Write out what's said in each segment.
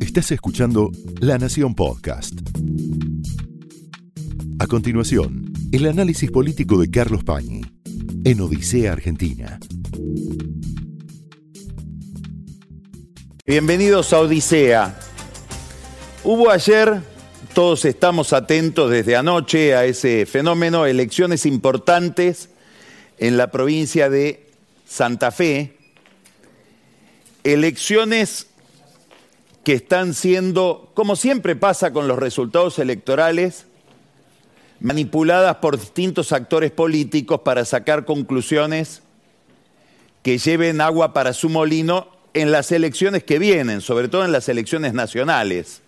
Estás escuchando La Nación Podcast. A continuación, el análisis político de Carlos Pañi en Odisea Argentina. Bienvenidos a Odisea. Hubo ayer, todos estamos atentos desde anoche a ese fenómeno, elecciones importantes en la provincia de Santa Fe, elecciones que están siendo, como siempre pasa con los resultados electorales, manipuladas por distintos actores políticos para sacar conclusiones que lleven agua para su molino en las elecciones que vienen, sobre todo en las elecciones nacionales,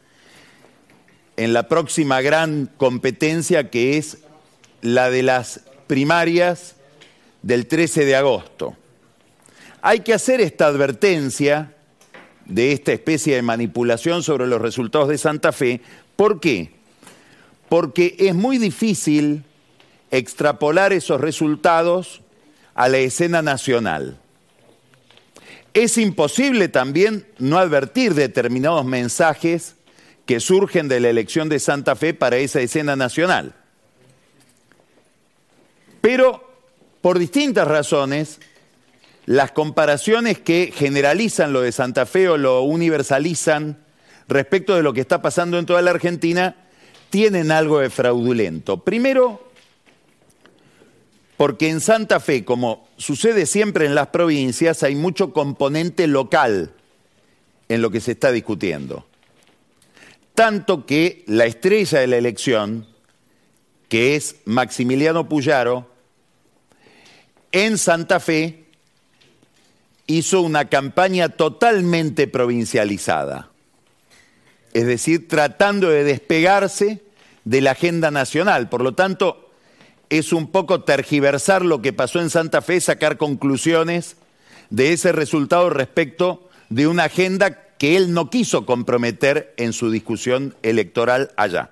en la próxima gran competencia que es la de las primarias del 13 de agosto. Hay que hacer esta advertencia de esta especie de manipulación sobre los resultados de Santa Fe. ¿Por qué? Porque es muy difícil extrapolar esos resultados a la escena nacional. Es imposible también no advertir determinados mensajes que surgen de la elección de Santa Fe para esa escena nacional. Pero por distintas razones, las comparaciones que generalizan lo de Santa Fe o lo universalizan respecto de lo que está pasando en toda la Argentina tienen algo de fraudulento. Primero, porque en Santa Fe, como sucede siempre en las provincias, hay mucho componente local en lo que se está discutiendo. Tanto que la estrella de la elección, que es Maximiliano Puyaro, en Santa Fe hizo una campaña totalmente provincializada, es decir, tratando de despegarse de la agenda nacional. Por lo tanto, es un poco tergiversar lo que pasó en Santa Fe, sacar conclusiones de ese resultado respecto de una agenda que él no quiso comprometer en su discusión electoral allá.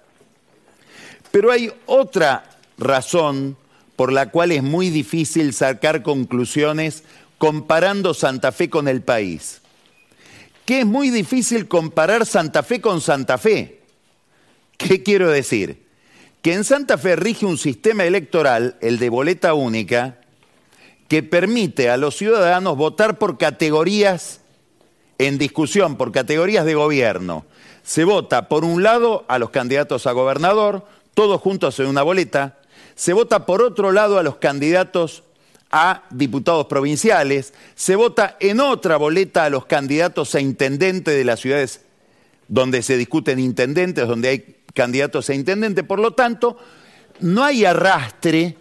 Pero hay otra razón por la cual es muy difícil sacar conclusiones comparando Santa Fe con el país. Que es muy difícil comparar Santa Fe con Santa Fe. ¿Qué quiero decir? que en Santa Fe rige un sistema electoral, el de boleta única, que permite a los ciudadanos votar por categorías en discusión, por categorías de gobierno. Se vota por un lado a los candidatos a gobernador, todos juntos en una boleta. Se vota por otro lado a los candidatos a diputados provinciales. Se vota en otra boleta a los candidatos a intendente de las ciudades donde se discuten intendentes, donde hay candidatos a intendente. Por lo tanto, no hay arrastre,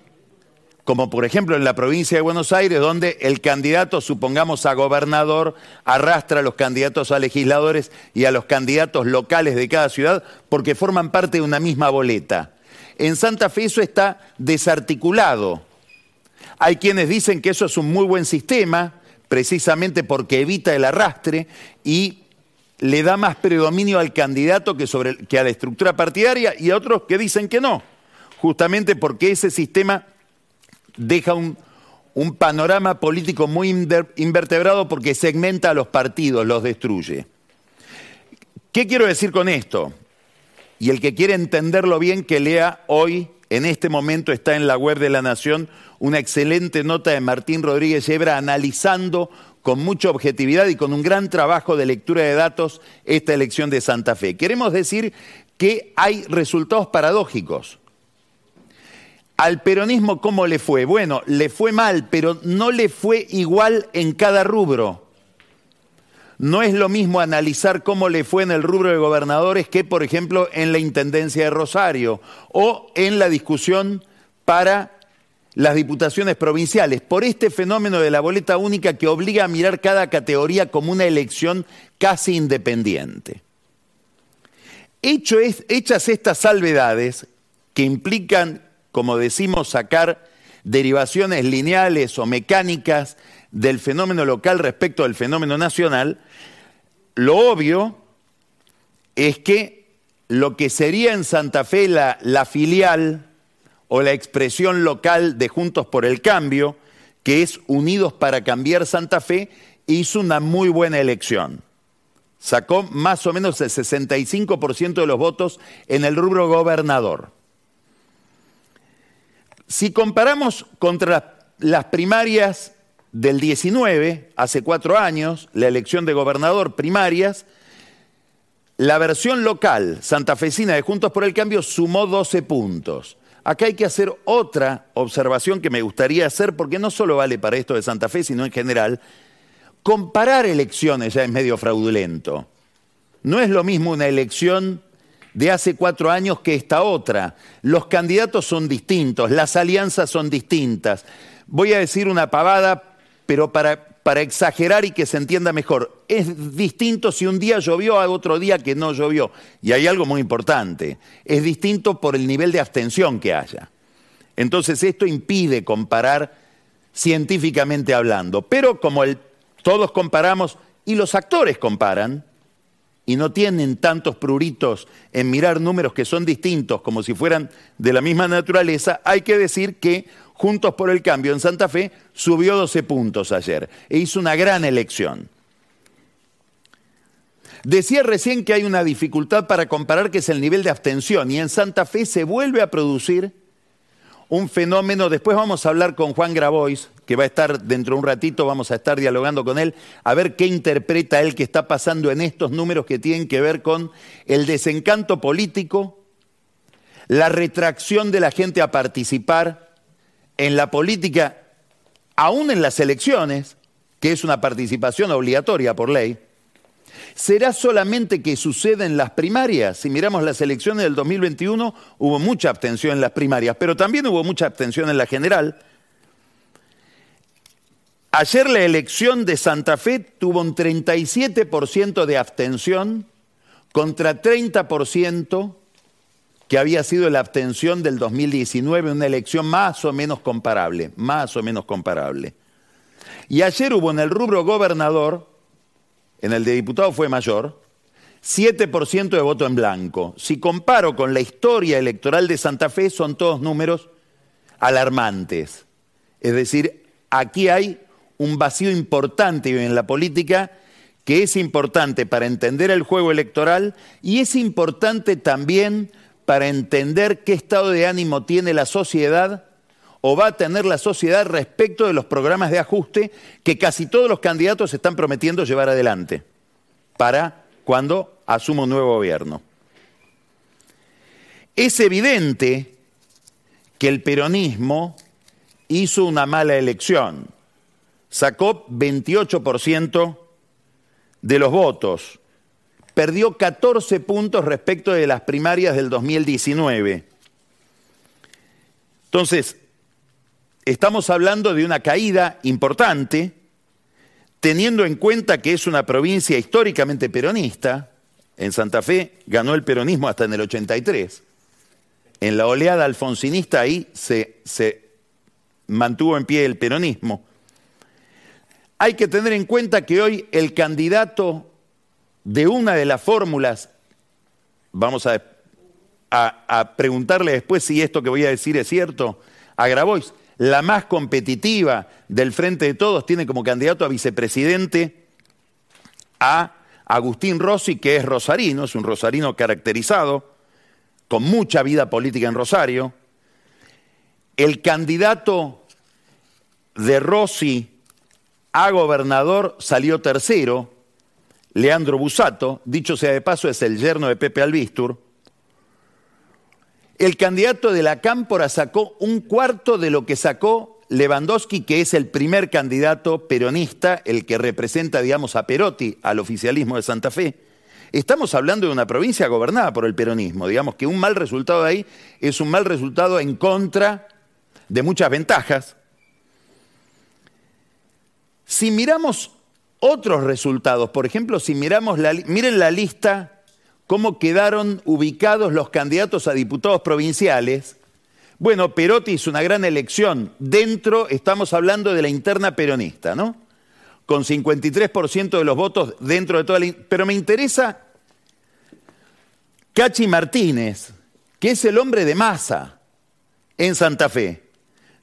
como por ejemplo en la provincia de Buenos Aires, donde el candidato, supongamos a gobernador, arrastra a los candidatos a legisladores y a los candidatos locales de cada ciudad porque forman parte de una misma boleta. En Santa Fe eso está desarticulado. Hay quienes dicen que eso es un muy buen sistema, precisamente porque evita el arrastre y le da más predominio al candidato que, a la estructura partidaria y a otros que dicen que no, justamente porque ese sistema deja un, un panorama político muy invertebrado porque segmenta a los partidos, los destruye. ¿Qué quiero decir con esto? Y el que quiere entenderlo bien, que lea hoy, en este momento está en la web de la Nación, una excelente nota de Martín Rodríguez Yebra analizando con mucha objetividad y con un gran trabajo de lectura de datos esta elección de Santa Fe. Queremos decir que hay resultados paradójicos. Al peronismo, ¿cómo le fue? Bueno, le fue mal, pero no le fue igual en cada rubro. No es lo mismo analizar cómo le fue en el rubro de gobernadores que, por ejemplo, en la Intendencia de Rosario o en la discusión para las diputaciones provinciales por este fenómeno de la boleta única que obliga a mirar cada categoría como una elección casi independiente. hechas estas salvedades, que implican, como decimos, sacar derivaciones lineales o mecánicas del fenómeno local respecto al fenómeno nacional, lo obvio es que lo que sería en Santa Fe la filial o la expresión local de Juntos por el Cambio, que es Unidos para Cambiar Santa Fe, hizo una muy buena elección. Sacó más o menos el 65% de los votos en el rubro gobernador. Si comparamos contra las primarias del 19, hace cuatro años, la elección de gobernador primarias, la versión local santafesina de Juntos por el Cambio sumó 12 puntos. Acá hay que hacer otra observación que me gustaría hacer, porque no solo vale para esto de Santa Fe, sino en general. Comparar elecciones ya es medio fraudulento. No es lo mismo una elección de hace cuatro años que esta otra. Los candidatos son distintos, las alianzas son distintas. Voy a decir una pavada, pero para para exagerar y que se entienda mejor, es distinto si un día llovió a otro día que no llovió. Y hay algo muy importante, es distinto por el nivel de abstención que haya. Entonces esto impide comparar científicamente hablando. Pero como todos comparamos y los actores comparan, y no tienen tantos pruritos en mirar números que son distintos como si fueran de la misma naturaleza, hay que decir que Juntos por el Cambio en Santa Fe subió 12 puntos ayer e hizo una gran elección. Decía recién que hay una dificultad para comparar que es el nivel de abstención y en Santa Fe se vuelve a producir un fenómeno, después vamos a hablar con Juan Grabois, que va a estar dentro de un ratito, vamos a estar dialogando con él, a ver qué interpreta él que está pasando en estos números que tienen que ver con el desencanto político, la retracción de la gente a participar, en la política, aún en las elecciones, que es una participación obligatoria por ley, será solamente que suceda en las primarias. Si miramos las elecciones del 2021, hubo mucha abstención en las primarias, pero también hubo mucha abstención en la general. Ayer la elección de Santa Fe tuvo un 37% de abstención contra 30% que había sido la abstención del 2019, una elección más o menos comparable, más o menos comparable. Y ayer hubo en el rubro gobernador, en el de diputado fue mayor, 7% de voto en blanco. Si comparo con la historia electoral de Santa Fe, son todos números alarmantes. Es decir, aquí hay un vacío importante en la política que es importante para entender el juego electoral y es importante también para entender qué estado de ánimo tiene la sociedad o va a tener la sociedad respecto de los programas de ajuste que casi todos los candidatos están prometiendo llevar adelante para cuando asuma un nuevo gobierno. Es evidente que el peronismo hizo una mala elección. Sacó 28% de los votos perdió 14 puntos respecto de las primarias del 2019. Entonces, estamos hablando de una caída importante, teniendo en cuenta que es una provincia históricamente peronista. En Santa Fe ganó el peronismo hasta en el 83. En la oleada alfonsinista ahí se, se mantuvo en pie el peronismo. Hay que tener en cuenta que hoy el candidato de una de las fórmulas, vamos a, preguntarle después si esto que voy a decir es cierto, a Grabois, la más competitiva del Frente de Todos, tiene como candidato a vicepresidente a Agustín Rossi, que es rosarino, es un rosarino caracterizado, con mucha vida política en Rosario. El candidato de Rossi a gobernador salió tercero, Leandro Busato, dicho sea de paso, es el yerno de Pepe Albistur. El candidato de la Cámpora sacó un cuarto de lo que sacó Lewandowski, que es el primer candidato peronista, el que representa, digamos, a Perotti, al oficialismo de Santa Fe. Estamos hablando de una provincia gobernada por el peronismo. Digamos que un mal resultado ahí es un mal resultado en contra de muchas ventajas. Si miramos otros resultados. Por ejemplo, si miramos la, miren la lista, cómo quedaron ubicados los candidatos a diputados provinciales. Bueno, Perotti hizo una gran elección. Dentro estamos hablando de la interna peronista, ¿no? Con 53% de los votos dentro de toda la... Pero me interesa Cachi Martínez, que es el hombre de masa en Santa Fe.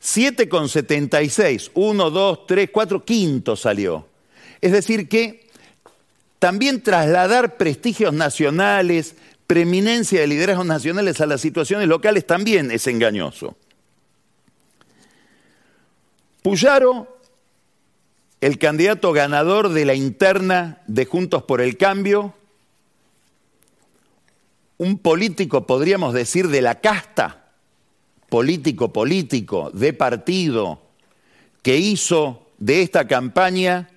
7,76, 1, 2, 3, 4, quinto salió. Es decir, que también trasladar prestigios nacionales, preeminencia de liderazgos nacionales a las situaciones locales también es engañoso. Puyaro, el candidato ganador de la interna de Juntos por el Cambio, un político, podríamos decir, de la casta, político político, de partido, que hizo de esta campaña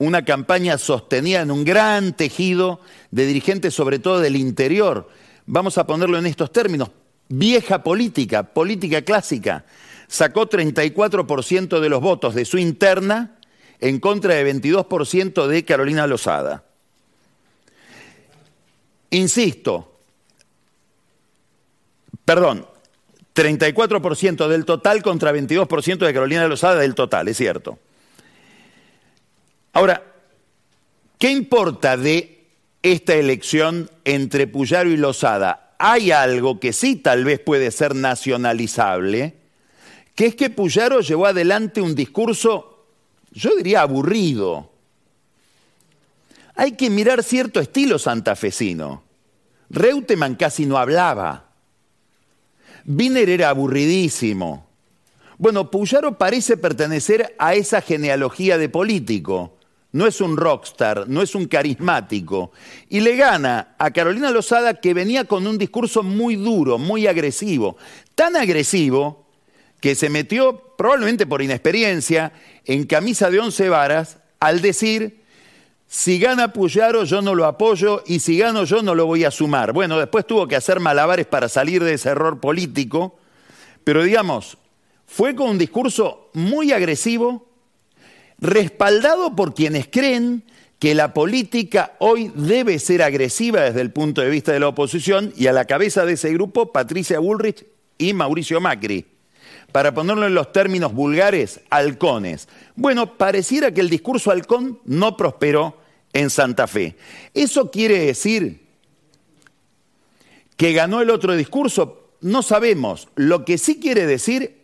una campaña sostenida en un gran tejido de dirigentes, sobre todo del interior. Vamos a ponerlo en estos términos. Vieja política, política clásica. Sacó 34% de los votos de su interna en contra de 22% de Carolina Lozada. Insisto, perdón, 34% del total contra 22% de Carolina Lozada del total, es cierto. Ahora, ¿qué importa de esta elección entre Puyaro y Lozada? Hay algo que sí tal vez puede ser nacionalizable, que es que Puyaro llevó adelante un discurso, yo diría aburrido. Hay que mirar cierto estilo santafesino. Reutemann casi no hablaba. Wiener era aburridísimo. Bueno, Puyaro parece pertenecer a esa genealogía de político no es un rockstar, no es un carismático. Y le gana a Carolina Lozada que venía con un discurso muy duro, muy agresivo. Tan agresivo que se metió, probablemente por inexperiencia, en camisa de once varas al decir, si gana Puyaro yo no lo apoyo y si gano yo no lo voy a sumar. Bueno, después tuvo que hacer malabares para salir de ese error político, pero digamos, fue con un discurso muy agresivo, respaldado por quienes creen que la política hoy debe ser agresiva desde el punto de vista de la oposición y a la cabeza de ese grupo Patricia Bullrich y Mauricio Macri. Para ponerlo en los términos vulgares, halcones. Bueno, pareciera que el discurso halcón no prosperó en Santa Fe. ¿Eso quiere decir que ganó el otro discurso? No sabemos. Lo que sí quiere decir,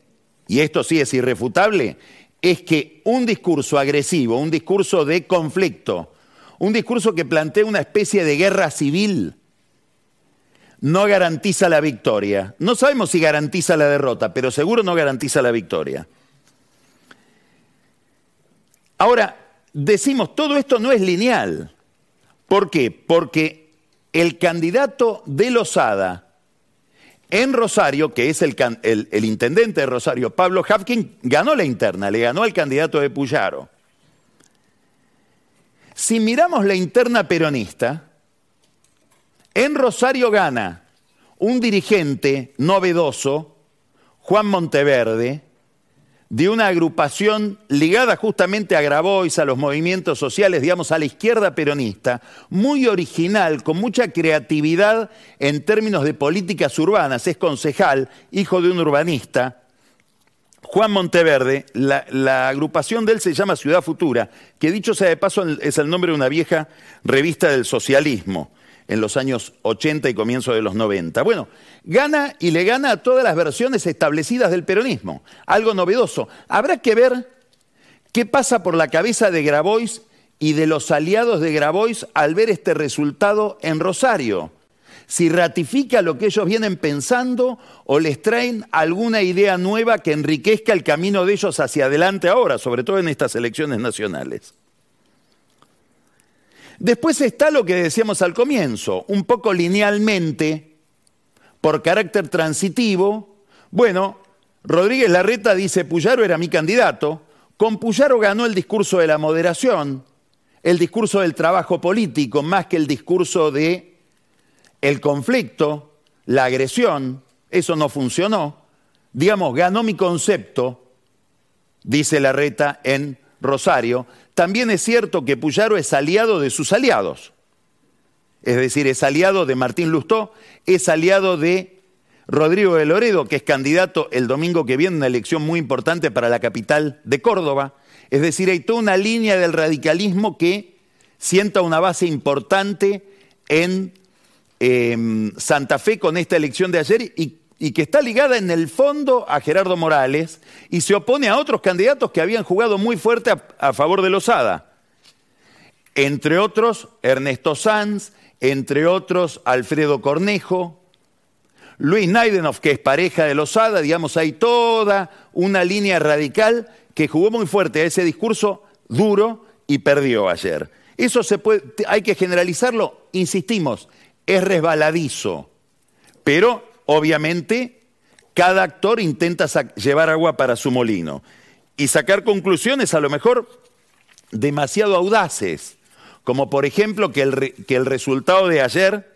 y esto sí es irrefutable, es que un discurso agresivo, un discurso de conflicto, un discurso que plantea una especie de guerra civil, no garantiza la victoria. No sabemos si garantiza la derrota, pero seguro no garantiza la victoria. Ahora, decimos, todo esto no es lineal. ¿Por qué? Porque el candidato de Lozada en Rosario, que es el, intendente de Rosario, Pablo Hapkin, ganó la interna, le ganó al candidato de Puyaro. Si miramos la interna peronista, en Rosario gana un dirigente novedoso, Juan Monteverde, de una agrupación ligada justamente a Grabois, a los movimientos sociales, digamos, a la izquierda peronista, muy original, con mucha creatividad en términos de políticas urbanas, es concejal, hijo de un urbanista. Juan Monteverde, la, agrupación de él se llama Ciudad Futura, que dicho sea de paso es el nombre de una vieja revista del socialismo en los años 80 y comienzo de los 90. Bueno, gana y le gana a todas las versiones establecidas del peronismo, algo novedoso. Habrá que ver qué pasa por la cabeza de Grabois y de los aliados de Grabois al ver este resultado en Rosario. Si ratifica lo que ellos vienen pensando o les traen alguna idea nueva que enriquezca el camino de ellos hacia adelante ahora, sobre todo en estas elecciones nacionales. Después está lo que decíamos al comienzo, un poco linealmente, por carácter transitivo. Bueno, Rodríguez Larreta dice, Puyaro era mi candidato, con Puyaro ganó el discurso de la moderación, el discurso del trabajo político, más que el discurso de el conflicto, la agresión, eso no funcionó. Digamos, ganó mi concepto, dice Larreta en Rosario, también es cierto que Puyaro es aliado de sus aliados. Es decir, es aliado de Martín Lustó, es aliado de Rodrigo de Loredo, que es candidato el domingo que viene, una elección muy importante para la capital de Córdoba. Es decir, hay toda una línea del radicalismo que sienta una base importante en em, Santa Fe con esta elección de ayer y y que está ligada en el fondo a Gerardo Morales y se opone a otros candidatos que habían jugado muy fuerte a, favor de Lozada. entre otros Ernesto Sanz, entre otros Alfredo Cornejo, Luis Naidenov, que es pareja de Lozada, digamos, hay toda una línea radical que jugó muy fuerte a ese discurso duro y perdió ayer. Eso se puede, hay que generalizarlo, insistimos, es resbaladizo, pero obviamente cada actor intenta llevar agua para su molino y sacar conclusiones a lo mejor demasiado audaces, como por ejemplo que el, que el resultado de ayer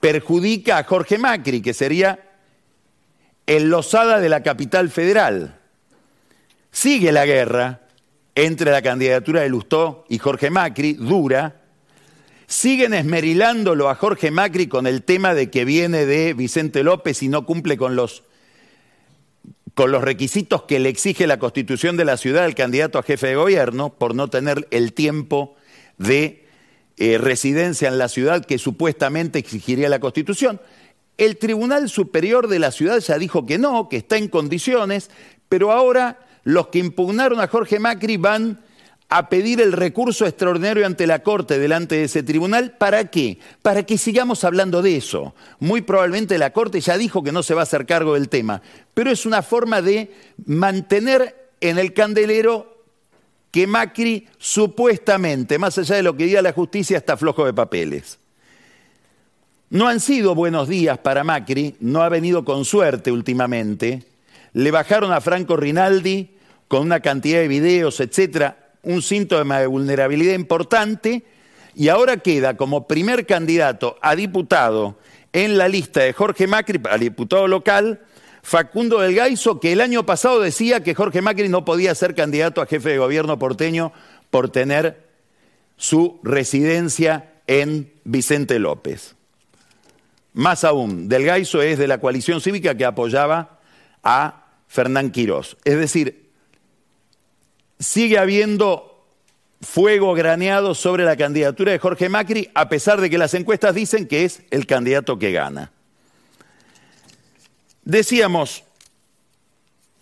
perjudica a Jorge Macri, que sería el losada de la capital federal. Sigue la guerra entre la candidatura de Lustó y Jorge Macri, dura. Siguen esmerilándolo a Jorge Macri con el tema de que viene de Vicente López y no cumple con los, con los requisitos que le exige la constitución de la ciudad al candidato a jefe de gobierno por no tener el tiempo de eh, residencia en la ciudad que supuestamente exigiría la Constitución. El Tribunal Superior de la ciudad ya dijo que no, que está en condiciones, pero ahora los que impugnaron a Jorge Macri van a pedir el recurso extraordinario ante la Corte delante de ese tribunal. ¿Para qué? Para que sigamos hablando de eso. Muy probablemente la Corte ya dijo que no se va a hacer cargo del tema, pero es una forma de mantener en el candelero que Macri supuestamente, más allá de lo que diga la justicia, está flojo de papeles. No han sido buenos días para Macri, no ha venido con suerte últimamente. Le bajaron a Franco Rinaldi con una cantidad de videos, etcétera, un síntoma de vulnerabilidad importante, y ahora queda como primer candidato a diputado en la lista de Jorge Macri, al diputado local, Facundo del Gaiso, que el año pasado decía que Jorge Macri no podía ser candidato a jefe de gobierno porteño por tener su residencia en Vicente López. Más aún, Del Gaiso es de la coalición cívica que apoyaba a Fernán Quirós. Es decir, sigue habiendo fuego graneado sobre la candidatura de Jorge Macri, a pesar de que las encuestas dicen que es el candidato que gana. Decíamos,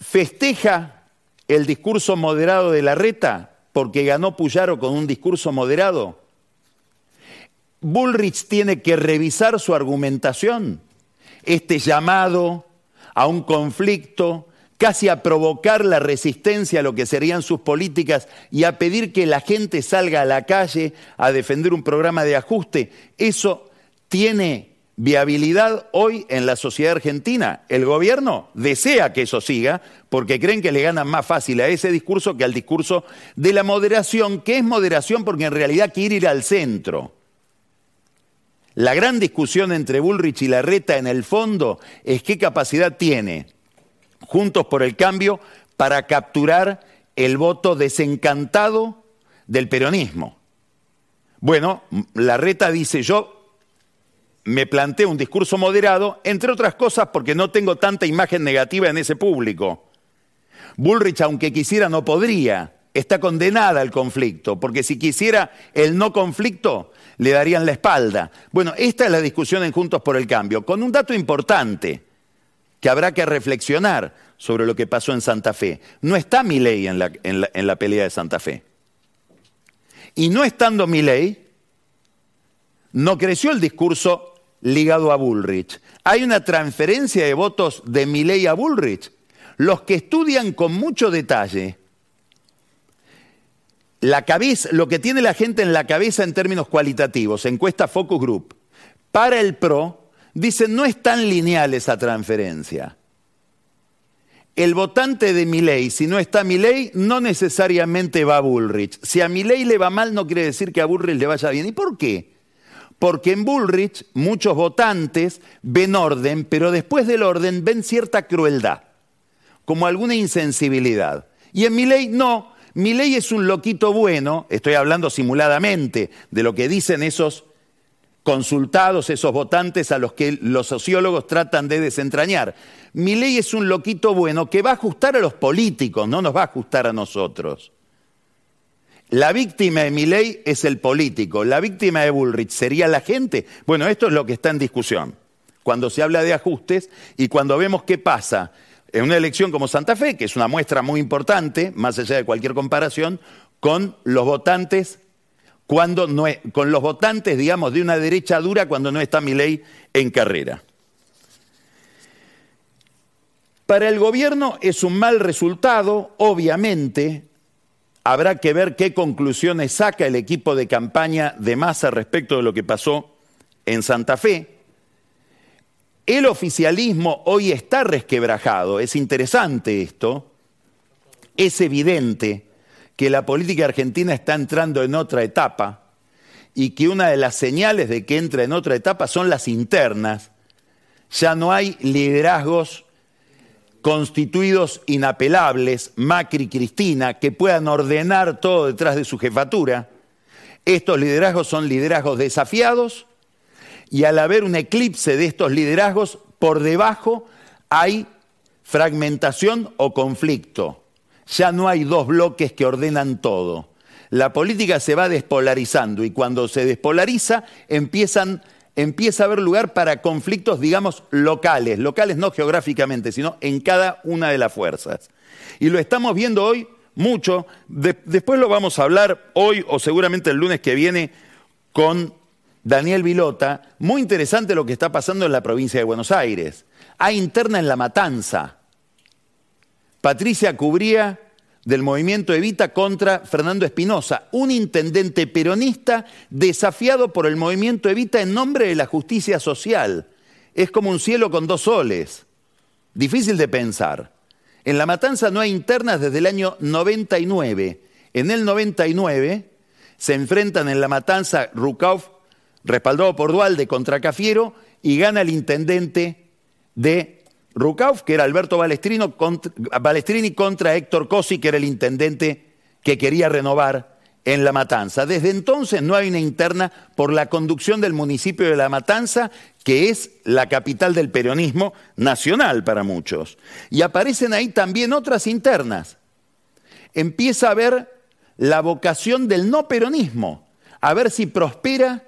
festeja el discurso moderado de la reta porque ganó Puyaro con un discurso moderado. Bullrich tiene que revisar su argumentación, este llamado a un conflicto, casi a provocar la resistencia a lo que serían sus políticas y a pedir que la gente salga a la calle a defender un programa de ajuste. Eso tiene viabilidad hoy en la sociedad argentina. El gobierno desea que eso siga porque creen que le ganan más fácil a ese discurso que al discurso de la moderación, que es moderación porque en realidad quiere ir al centro. La gran discusión entre Bullrich y Larreta en el fondo es qué capacidad tiene Juntos por el Cambio para capturar el voto desencantado del peronismo. Bueno, Larreta dice yo me planteo un discurso moderado, entre otras cosas porque no tengo tanta imagen negativa en ese público. Bullrich, aunque quisiera, no podría. Está condenada al conflicto, porque si quisiera el no conflicto, le darían la espalda. Bueno, esta es la discusión en Juntos por el Cambio, con un dato importante que habrá que reflexionar sobre lo que pasó en Santa Fe. No está mi ley en la, en la pelea de Santa Fe. Y no estando mi ley, no creció el discurso ligado a Bullrich. Hay una transferencia de votos de Milley a Bullrich. Los que estudian con mucho detalle la cabeza, lo que tiene la gente en la cabeza en términos cualitativos, encuesta Focus Group, para el PRO, dicen no es tan lineal esa transferencia. El votante de Milei, si no está Milei, no necesariamente va a Bullrich. Si a Milei le va mal, no quiere decir que a Bullrich le vaya bien. ¿Y por qué? Porque en Bullrich muchos votantes ven orden, pero después del orden ven cierta crueldad, como alguna insensibilidad. Y en mi ley no. Mi ley es un loquito bueno, estoy hablando simuladamente de lo que dicen esos consultados, esos votantes a los que los sociólogos tratan de desentrañar. Mi ley es un loquito bueno que va a ajustar a los políticos, no nos va a ajustar a nosotros. La víctima de mi ley es el político, la víctima de Bullrich sería la gente. Bueno, esto es lo que está en discusión. Cuando se habla de ajustes y cuando vemos qué pasa en una elección como Santa Fe, que es una muestra muy importante, más allá de cualquier comparación, con los votantes cuando no con los votantes, digamos, de una derecha dura cuando no está mi ley en carrera. Para el gobierno es un mal resultado, obviamente. Habrá que ver qué conclusiones saca el equipo de campaña de Massa respecto de lo que pasó en Santa Fe. El oficialismo hoy está resquebrajado, es interesante esto, es evidente que la política argentina está entrando en otra etapa y que una de las señales de que entra en otra etapa son las internas. Ya no hay liderazgos constituidos inapelables, Macri, Cristina, que puedan ordenar todo detrás de su jefatura. Estos liderazgos son liderazgos desafiados y al haber un eclipse de estos liderazgos, por debajo hay fragmentación o conflicto. Ya no hay dos bloques que ordenan todo. La política se va despolarizando y cuando se despolariza empiezan empieza a haber lugar para conflictos, digamos, locales, locales no geográficamente, sino en cada una de las fuerzas. Y lo estamos viendo hoy mucho, después lo vamos a hablar hoy o seguramente el lunes que viene con Daniel Vilota, muy interesante lo que está pasando en la provincia de Buenos Aires. Hay interna en La Matanza. Patricia Cubría del movimiento Evita contra Fernando Espinosa, un intendente peronista desafiado por el movimiento Evita en nombre de la justicia social. Es como un cielo con dos soles. Difícil de pensar. En La Matanza no hay internas desde el año 99. En el 99 se enfrentan en La Matanza Rukauf, respaldado por Dualde, contra Cafiero, y gana el intendente de Rucauf, que era Alberto Balestrini contra Héctor Cosi, que era el intendente que quería renovar en La Matanza. Desde entonces no hay una interna por la conducción del municipio de La Matanza, que es la capital del peronismo nacional para muchos. Y aparecen ahí también otras internas. Empieza a haber la vocación del no peronismo, a ver si prospera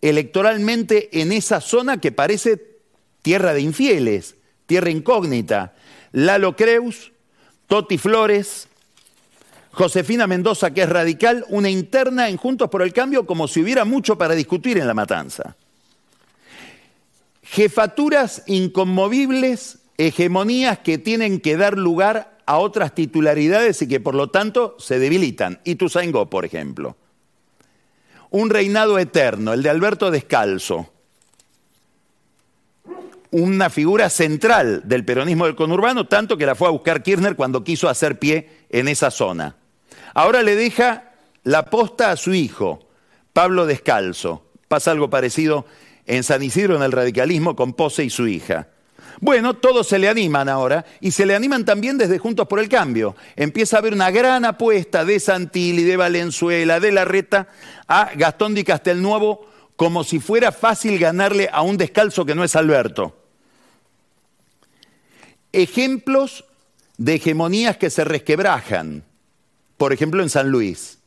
electoralmente en esa zona que parece tierra de infieles Tierra Incógnita, Lalo Creus, Toti Flores, Josefina Mendoza, que es radical, una interna en Juntos por el Cambio, como si hubiera mucho para discutir en la matanza. Jefaturas inconmovibles, hegemonías que tienen que dar lugar a otras titularidades y que por lo tanto se debilitan. Ituzaingó, por ejemplo. Un reinado eterno, el de Alberto Descalzo, una figura central del peronismo del conurbano, tanto que la fue a buscar Kirchner cuando quiso hacer pie en esa zona. Ahora le deja la posta a su hijo, Pablo Descalzo. Pasa algo parecido en San Isidro en el radicalismo con Pose y su hija. Bueno, todos se le animan ahora y se le animan también desde Juntos por el Cambio. Empieza a haber una gran apuesta de Santilli, de Valenzuela, de Larreta a Gastón Di Castelnuovo como si fuera fácil ganarle a un descalzo que no es Alberto. Ejemplos de hegemonías que se resquebrajan, por ejemplo en San Luis.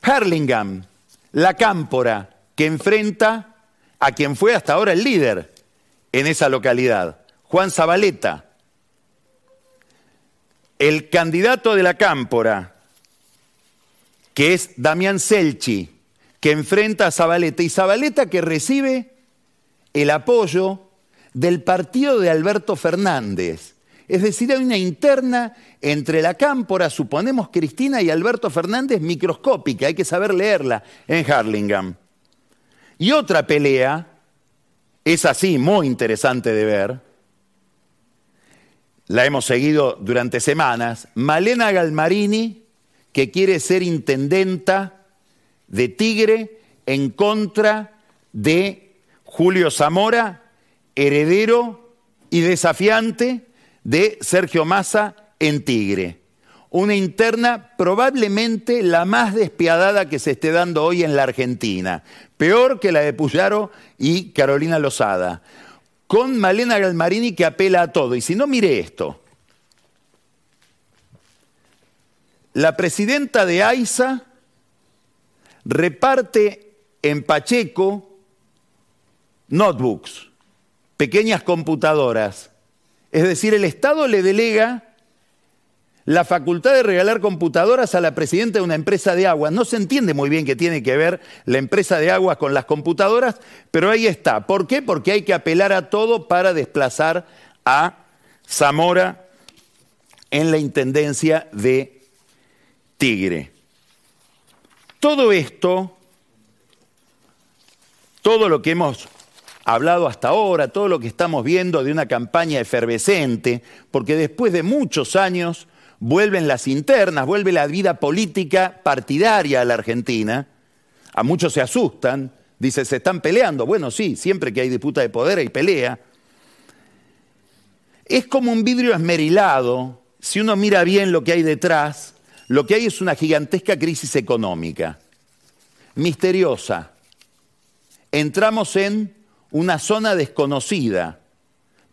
Harlingham, la cámpora que enfrenta a quien fue hasta ahora el líder en esa localidad, Juan Zabaleta. El candidato de la cámpora, que es Damián Selchi, que enfrenta a Zabaleta, y Zabaleta que recibe el apoyo del partido de Alberto Fernández. Es decir, hay una interna entre la cámpora, suponemos Cristina y Alberto Fernández, microscópica, hay que saber leerla en Harlingham. Y otra pelea, es así, muy interesante de ver, la hemos seguido durante semanas, Malena Galmarini, que quiere ser intendenta de Tigre en contra de Julio Zamora, heredero y desafiante de Sergio Massa en Tigre. Una interna probablemente la más despiadada que se esté dando hoy en la Argentina, peor que la de Puyaro y Carolina Lozada, con Malena Galmarini que apela a todo. Y si no, mire esto. La presidenta de AISA reparte en Pacheco notebooks, pequeñas computadoras. Es decir, el Estado le delega la facultad de regalar computadoras a la presidenta de una empresa de aguas. No se entiende muy bien qué tiene que ver la empresa de aguas con las computadoras, pero ahí está. ¿Por qué? Porque hay que apelar a todo para desplazar a Zamora en la intendencia de Tigre. Todo esto, todo lo que hemos hablado hasta ahora, todo lo que estamos viendo de una campaña efervescente, porque después de muchos años vuelven las internas, vuelve la vida política partidaria a la Argentina. A muchos se asustan, dice, se están peleando. Bueno, sí, siempre que hay disputa de poder hay pelea. Es como un vidrio esmerilado, si uno mira bien lo que hay detrás, lo que hay es una gigantesca crisis económica, misteriosa. Entramos en una zona desconocida,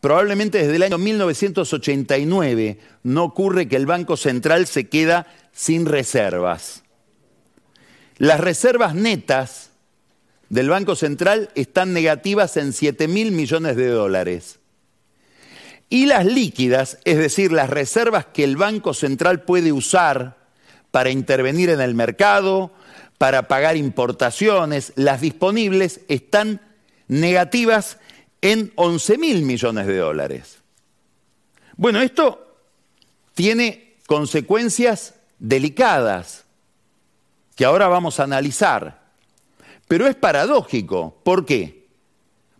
Probablemente desde el año 1989 no ocurre que el Banco Central se queda sin reservas. Las reservas netas del Banco Central están negativas en 7 mil millones de dólares. Y las líquidas, es decir, las reservas que el Banco Central puede usar para intervenir en el mercado, para pagar importaciones, las disponibles están negativas en 11 mil millones de dólares. Bueno, esto tiene consecuencias delicadas que ahora vamos a analizar, pero es paradójico. ¿Por qué?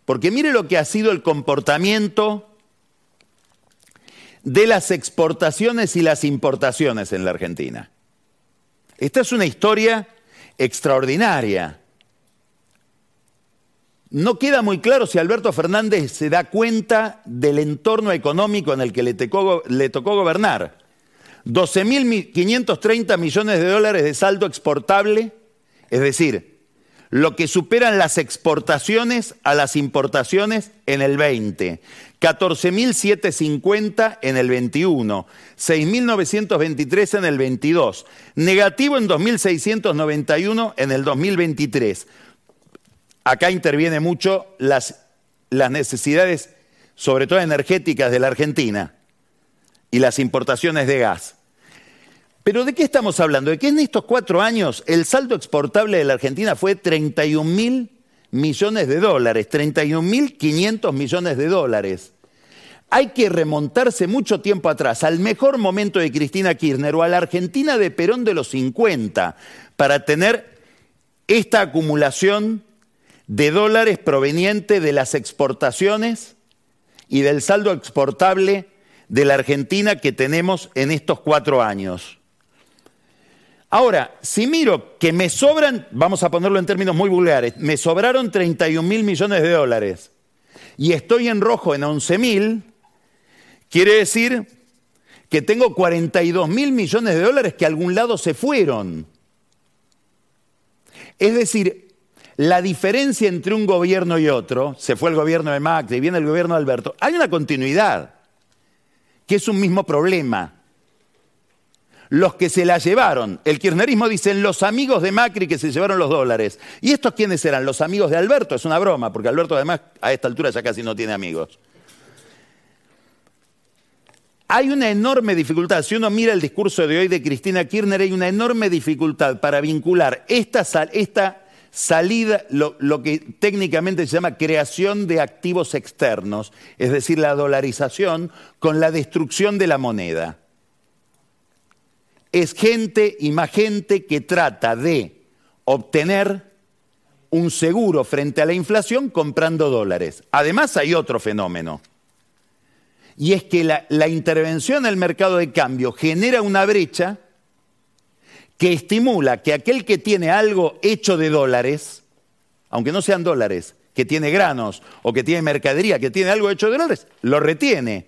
Porque mire lo que ha sido el comportamiento de las exportaciones y las importaciones en la Argentina. Esta es una historia extraordinaria. No queda muy claro si Alberto Fernández se da cuenta del entorno económico en el que le tocó, gobernar. 12.530 millones de dólares de saldo exportable, es decir, lo que superan las exportaciones a las importaciones en el 20, 14.750 en el 21, 6.923 en el 22, negativo en 2.691 en el 2023 acá interviene mucho las, las necesidades, sobre todo energéticas de la Argentina y las importaciones de gas. Pero ¿de qué estamos hablando? De que en estos cuatro años el saldo exportable de la Argentina fue 31 mil millones de dólares, 31 mil 500 millones de dólares. Hay que remontarse mucho tiempo atrás, al mejor momento de Cristina Kirchner o a la Argentina de Perón de los 50, para tener esta acumulación de dólares proveniente de las exportaciones y del saldo exportable de la Argentina que tenemos en estos cuatro años. Ahora, si miro que me sobran, vamos a ponerlo en términos muy vulgares, me sobraron 31 mil millones de dólares y estoy en rojo en 11 mil, quiere decir que tengo 42 mil millones de dólares que a algún lado se fueron. Es decir, la diferencia entre un gobierno y otro, se fue el gobierno de Macri, viene el gobierno de Alberto, hay una continuidad, que es un mismo problema. Los que se la llevaron, el kirchnerismo dicen los amigos de Macri que se llevaron los dólares. ¿Y estos quiénes eran? Los amigos de Alberto, es una broma, porque Alberto además a esta altura ya casi no tiene amigos. Hay una enorme dificultad, si uno mira el discurso de hoy de Cristina Kirchner, hay una enorme dificultad para vincular esta, esta salida, lo, que técnicamente se llama creación de activos externos, es decir, la dolarización, con la destrucción de la moneda. Es gente y más gente que trata de obtener un seguro frente a la inflación comprando dólares. Además hay otro fenómeno, y es que la, intervención en el mercado de cambio genera una brecha que estimula que aquel que tiene algo hecho de dólares, aunque no sean dólares, que tiene granos o que tiene mercadería, que tiene algo hecho de dólares, lo retiene.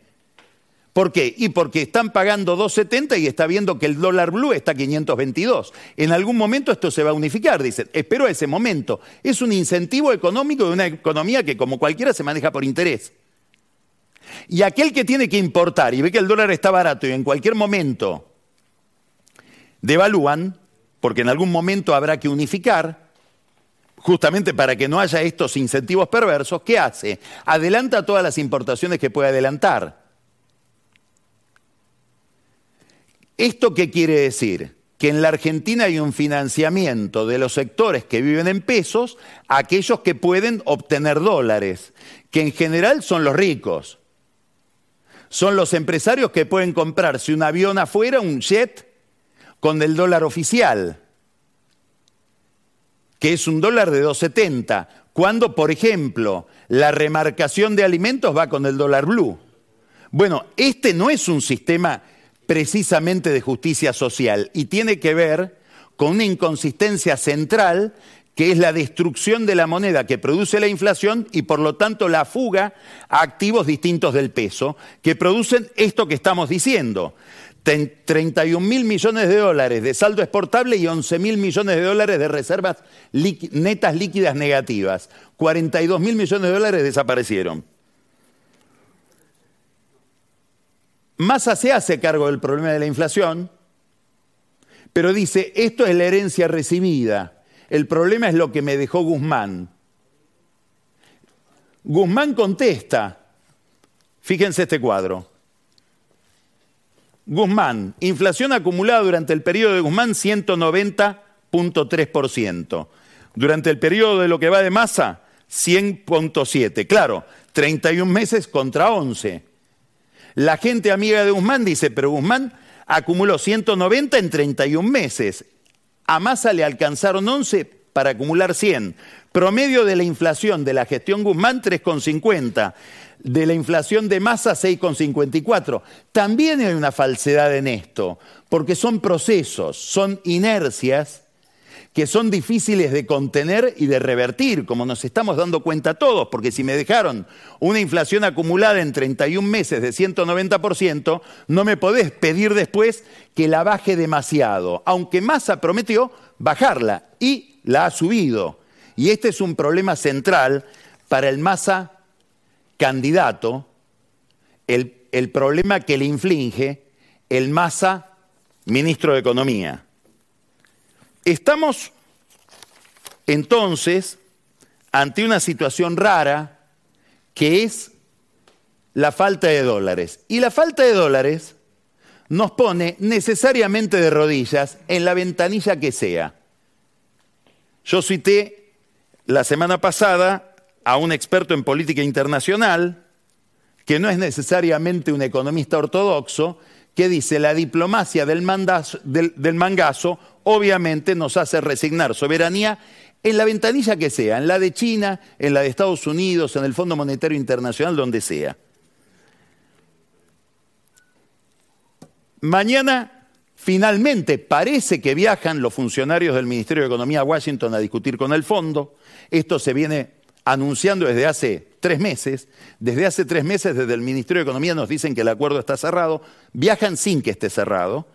¿Por qué? Y porque están pagando 2.70 y está viendo que el dólar blue está a 522. En algún momento esto se va a unificar, dicen. Espero ese momento. Es un incentivo económico de una economía que como cualquiera se maneja por interés. Y aquel que tiene que importar y ve que el dólar está barato y en cualquier momento devalúan, porque en algún momento habrá que unificar, justamente para que no haya estos incentivos perversos, ¿qué hace? Adelanta todas las importaciones que puede adelantar. ¿Esto qué quiere decir? Que en la Argentina hay un financiamiento de los sectores que viven en pesos aquellos que pueden obtener dólares, que en general son los ricos. Son los empresarios que pueden comprarse un avión afuera, un jet, con el dólar oficial, que es un dólar de 2,70, cuando, por ejemplo, la remarcación de alimentos va con el dólar blue. Bueno, este no es un sistema precisamente de justicia social y tiene que ver con una inconsistencia central que es la destrucción de la moneda que produce la inflación y por lo tanto la fuga a activos distintos del peso, que producen esto que estamos diciendo. 31 mil millones de dólares de saldo exportable y 11 mil millones de dólares de reservas netas líquidas negativas. 42 mil millones de dólares desaparecieron. Massa se hace cargo del problema de la inflación, pero dice, esto es la herencia recibida, el problema es lo que me dejó Guzmán. Guzmán contesta, fíjense este cuadro. Guzmán, inflación acumulada durante el periodo de Guzmán 190.3%. Durante el periodo de lo que va de Massa, 100.7. Claro, 31 meses contra 11. La gente amiga de Guzmán dice, pero Guzmán acumuló 190 en 31 meses. A Massa le alcanzaron 11 para acumular 100. Promedio de la inflación de la gestión Guzmán 3,50. De la inflación de Massa 6,54. También hay una falsedad en esto, porque son procesos, son inercias que son difíciles de contener y de revertir, como nos estamos dando cuenta todos, porque si me dejaron una inflación acumulada en 31 meses de 190%, no me podés pedir después que la baje demasiado, aunque Massa prometió bajarla y la ha subido. Y este es un problema central para el Massa candidato, el, el problema que le inflige el Massa ministro de Economía. Estamos entonces ante una situación rara que es la falta de dólares. Y la falta de dólares nos pone necesariamente de rodillas en la ventanilla que sea. Yo cité la semana pasada a un experto en política internacional, que no es necesariamente un economista ortodoxo, que dice la diplomacia del, del, mangazo obviamente nos hace resignar soberanía en la ventanilla que sea, en la de China, en la de Estados Unidos, en el Fondo Monetario Internacional, donde sea. Mañana finalmente parece que viajan los funcionarios del Ministerio de Economía a Washington a discutir con el fondo. Esto se viene anunciando desde hace tres meses. Desde hace tres meses, desde el Ministerio de Economía nos dicen que el acuerdo está cerrado. Viajan sin que esté cerrado.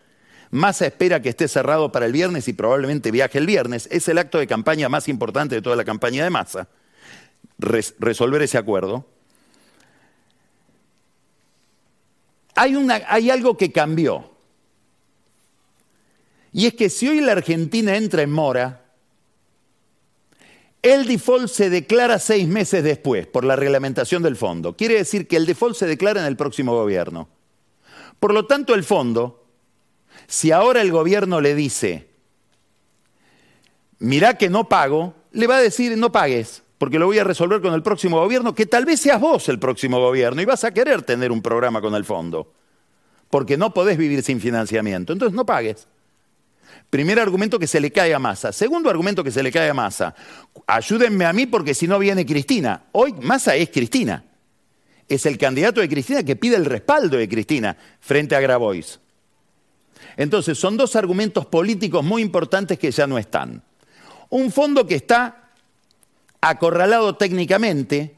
Massa espera que esté cerrado para el viernes y probablemente viaje el viernes. Es el acto de campaña más importante de toda la campaña de Massa. resolver ese acuerdo. Hay, hay algo que cambió. Y es que si hoy la Argentina entra en mora, el default se declara seis meses después por la reglamentación del fondo. Quiere decir que el default se declara en el próximo gobierno. Por lo tanto, el fondo, si ahora el gobierno le dice, mirá que no pago, le va a decir no pagues, porque lo voy a resolver con el próximo gobierno, que tal vez seas vos el próximo gobierno y vas a querer tener un programa con el fondo, porque no podés vivir sin financiamiento. Entonces no pagues. Primer argumento que se le cae a Massa. Segundo argumento que se le cae a Massa. Ayúdenme a mí porque si no viene Cristina. Hoy Massa es Cristina. Es el candidato de Cristina que pide el respaldo de Cristina frente a Grabois. Entonces, son dos argumentos políticos muy importantes que ya no están. Un fondo que está acorralado técnicamente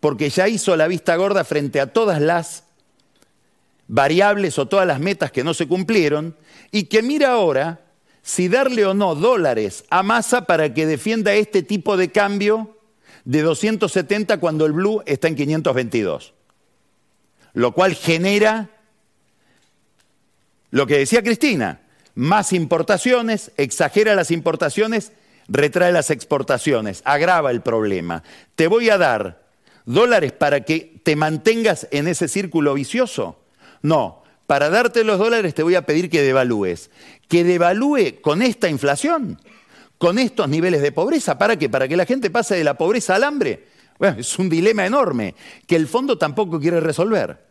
porque ya hizo la vista gorda frente a todas las variables o todas las metas que no se cumplieron y que mira ahora si darle o no dólares a Massa para que defienda este tipo de cambio de 270 cuando el blue está en 522. Lo cual genera lo que decía Cristina, más importaciones, exagera las importaciones, retrae las exportaciones, agrava el problema. Te voy a dar dólares para que te mantengas en ese círculo vicioso. No, para darte los dólares te voy a pedir que devalúes. Que devalúe con esta inflación, con estos niveles de pobreza. ¿Para qué? Para que la gente pase de la pobreza al hambre. Bueno, es un dilema enorme que el fondo tampoco quiere resolver,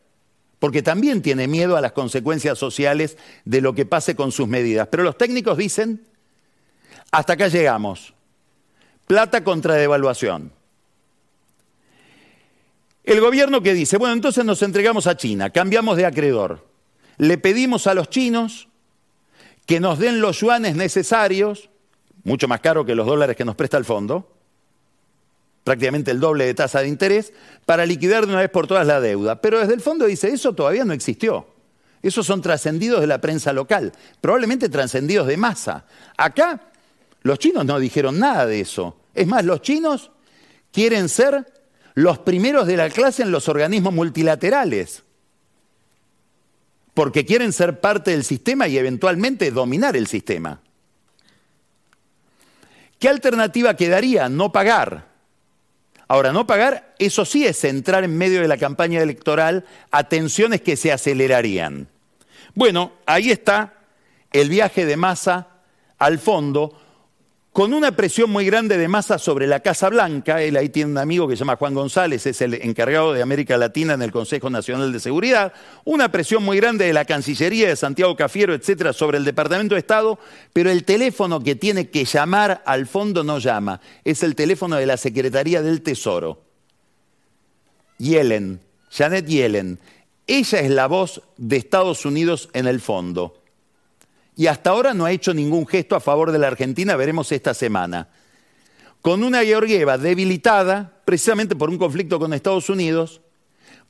porque también tiene miedo a las consecuencias sociales de lo que pase con sus medidas. Pero los técnicos dicen, hasta acá llegamos. Plata contra devaluación. El gobierno que dice, bueno, entonces nos entregamos a China, cambiamos de acreedor. Le pedimos a los chinos que nos den los yuanes necesarios, mucho más caro que los dólares que nos presta el fondo, prácticamente el doble de tasa de interés, para liquidar de una vez por todas la deuda. Pero desde el fondo dice, eso todavía no existió. Esos son trascendidos de la prensa local, probablemente trascendidos de masa. Acá los chinos no dijeron nada de eso. Es más, los chinos quieren ser los primeros de la clase en los organismos multilaterales, porque quieren ser parte del sistema y eventualmente dominar el sistema. ¿Qué alternativa quedaría? No pagar. Ahora, no pagar, eso sí es entrar en medio de la campaña electoral a tensiones que se acelerarían. Bueno, ahí está el viaje de masa al fondo, con una presión muy grande de masa sobre la Casa Blanca. Él ahí tiene un amigo que se llama Juan González, es el encargado de América Latina en el Consejo Nacional de Seguridad. Una presión muy grande de la Cancillería de Santiago Cafiero, etcétera, sobre el Departamento de Estado, pero el teléfono que tiene que llamar al fondo no llama. Es el teléfono de la Secretaría del Tesoro. Yellen, Janet Yellen. Ella es la voz de Estados Unidos en el fondo y hasta ahora no ha hecho ningún gesto a favor de la Argentina, veremos esta semana. Con una Georgieva debilitada, precisamente por un conflicto con Estados Unidos,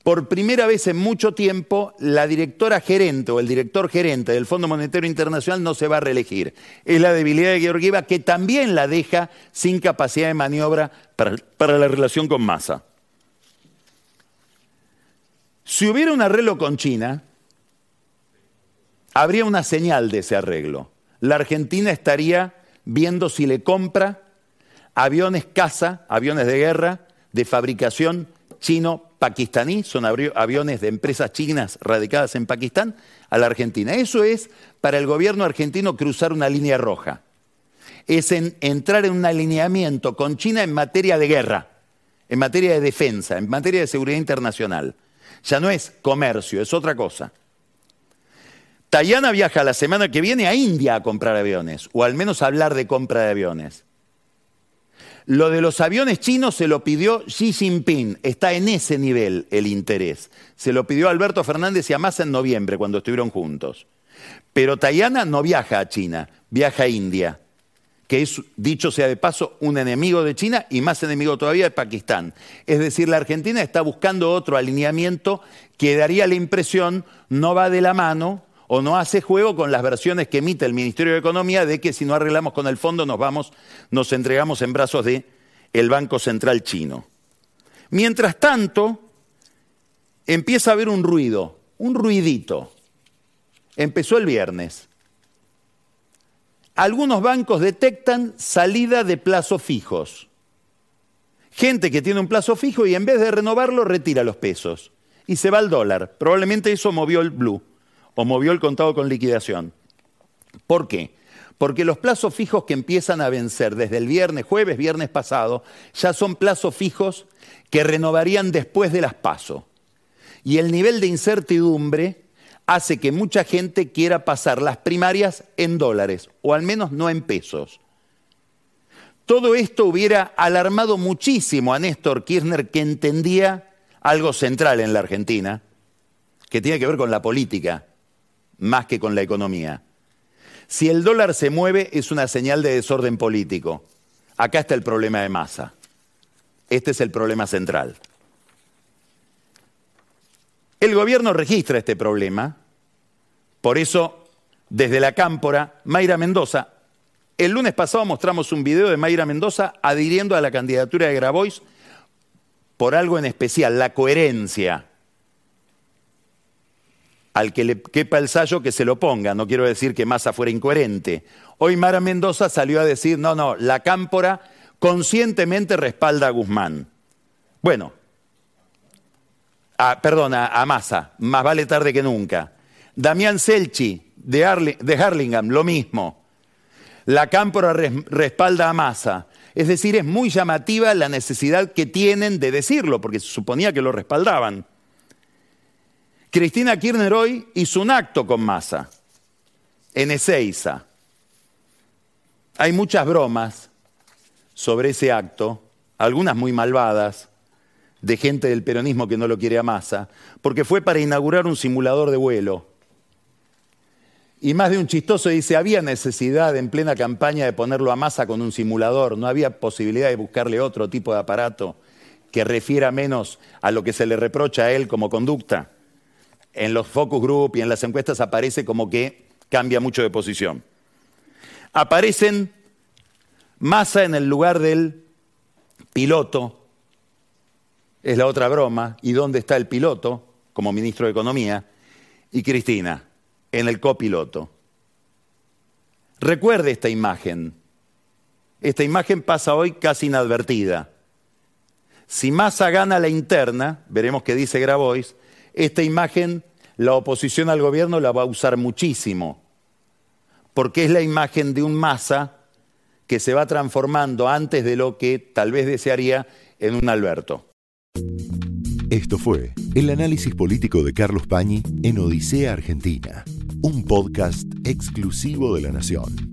por primera vez en mucho tiempo la directora gerente o el director gerente del Fondo Monetario Internacional no se va a reelegir. Es la debilidad de Georgieva que también la deja sin capacidad de maniobra para, la relación con Massa. Si hubiera un arreglo con China, habría una señal de ese arreglo. La Argentina estaría viendo si le compra aviones caza, aviones de guerra de fabricación chino-pakistaní, son aviones de empresas chinas radicadas en Pakistán, a la Argentina. Eso es para el gobierno argentino cruzar una línea roja. Es entrar en un alineamiento con China en materia de guerra, en materia de defensa, en materia de seguridad internacional. Ya no es comercio, es otra cosa. Tayana viaja la semana que viene a India a comprar aviones, o al menos a hablar de compra de aviones. Lo de los aviones chinos se lo pidió Xi Jinping, está en ese nivel el interés. Se lo pidió Alberto Fernández y Amasa en noviembre, cuando estuvieron juntos. Pero Tayana no viaja a China, viaja a India, que es, dicho sea de paso, un enemigo de China y más enemigo todavía de Pakistán. Es decir, la Argentina está buscando otro alineamiento que daría la impresión no va de la mano o no hace juego con las versiones que emite el Ministerio de Economía de que si no arreglamos con el fondo nos vamos, nos entregamos en brazos de el Banco Central chino. Mientras tanto, empieza a haber un ruido, un ruidito. Empezó el viernes. Algunos bancos detectan salida de plazos fijos. Gente que tiene un plazo fijo y en vez de renovarlo retira los pesos y se va al dólar. Probablemente eso movió el blue o movió el contado con liquidación. ¿Por qué? Porque los plazos fijos que empiezan a vencer desde el viernes, jueves, viernes pasado, ya son plazos fijos que renovarían después de las pasos. Y el nivel de incertidumbre hace que mucha gente quiera pasar las primarias en dólares, o al menos no en pesos. Todo esto hubiera alarmado muchísimo a Néstor Kirchner, que entendía algo central en la Argentina, que tiene que ver con la política más que con la economía. Si el dólar se mueve es una señal de desorden político. Acá está el problema de masa. Este es el problema central. El gobierno registra este problema, por eso desde la cámpora, Mayra Mendoza, el lunes pasado mostramos un video de Mayra Mendoza adhiriendo a la candidatura de Grabois por algo en especial, la coherencia al que le quepa el sallo que se lo ponga. No quiero decir que Massa fuera incoherente. Hoy Mara Mendoza salió a decir, no, no, la cámpora conscientemente respalda a Guzmán. Bueno, perdona, a Massa, más vale tarde que nunca. Damián Selchi, de, de Harlingham, lo mismo. La Cámpora respalda a Massa. Es decir, es muy llamativa la necesidad que tienen de decirlo, porque se suponía que lo respaldaban. Cristina Kirchner hoy hizo un acto con Massa en Ezeiza. Hay muchas bromas sobre ese acto, algunas muy malvadas, de gente del peronismo que no lo quiere a Massa, porque fue para inaugurar un simulador de vuelo. Y más de un chistoso dice, había necesidad en plena campaña de ponerlo a Massa con un simulador, no había posibilidad de buscarle otro tipo de aparato que refiera menos a lo que se le reprocha a él como conducta. En los focus group y en las encuestas aparece como que cambia mucho de posición. Aparecen Massa en el lugar del piloto, es la otra broma, y dónde está el piloto como ministro de Economía, y Cristina en el copiloto. Recuerde esta imagen. Esta imagen pasa hoy casi inadvertida. Si Massa gana la interna, veremos qué dice Grabois, esta imagen la oposición al gobierno la va a usar muchísimo, porque es la imagen de un Massa que se va transformando antes de lo que tal vez desearía en un Alberto. Esto fue el análisis político de Carlos Pañi en Odisea Argentina, un podcast exclusivo de La Nación.